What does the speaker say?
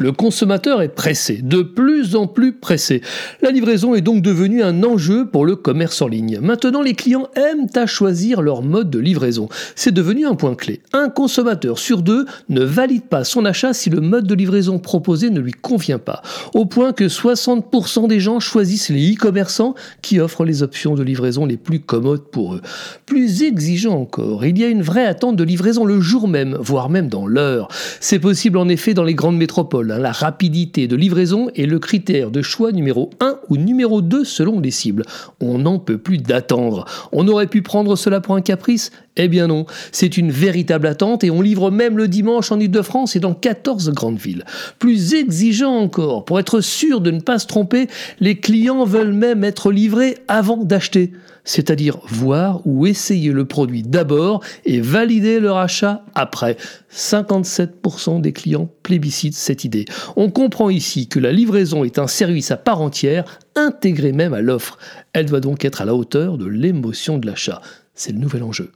Le consommateur est pressé, de plus en plus pressé. La livraison est donc devenue un enjeu pour le commerce en ligne. Maintenant, les clients aiment à choisir leur mode de livraison. C'est devenu un point clé. Un consommateur sur deux ne valide pas son achat si le mode de livraison proposé ne lui convient pas. Au point que 60% des gens choisissent les e-commerçants qui offrent les options de livraison les plus commodes pour eux. Plus exigeant encore, il y a une vraie attente de livraison le jour même, voire même dans l'heure. C'est possible en effet dans les grandes métropoles la rapidité de livraison est le critère de choix numéro 1 ou numéro 2 selon les cibles. On n'en peut plus d'attendre. On aurait pu prendre cela pour un caprice? Eh bien non, c'est une véritable attente et on livre même le dimanche en Ile-de-France et dans 14 grandes villes. Plus exigeant encore, pour être sûr de ne pas se tromper, les clients veulent même être livrés avant d'acheter c'est-à-dire voir ou essayer le produit d'abord et valider leur achat après. 57% des clients plébiscitent cette idée. On comprend ici que la livraison est un service à part entière, intégré même à l'offre. Elle doit donc être à la hauteur de l'émotion de l'achat. C'est le nouvel enjeu.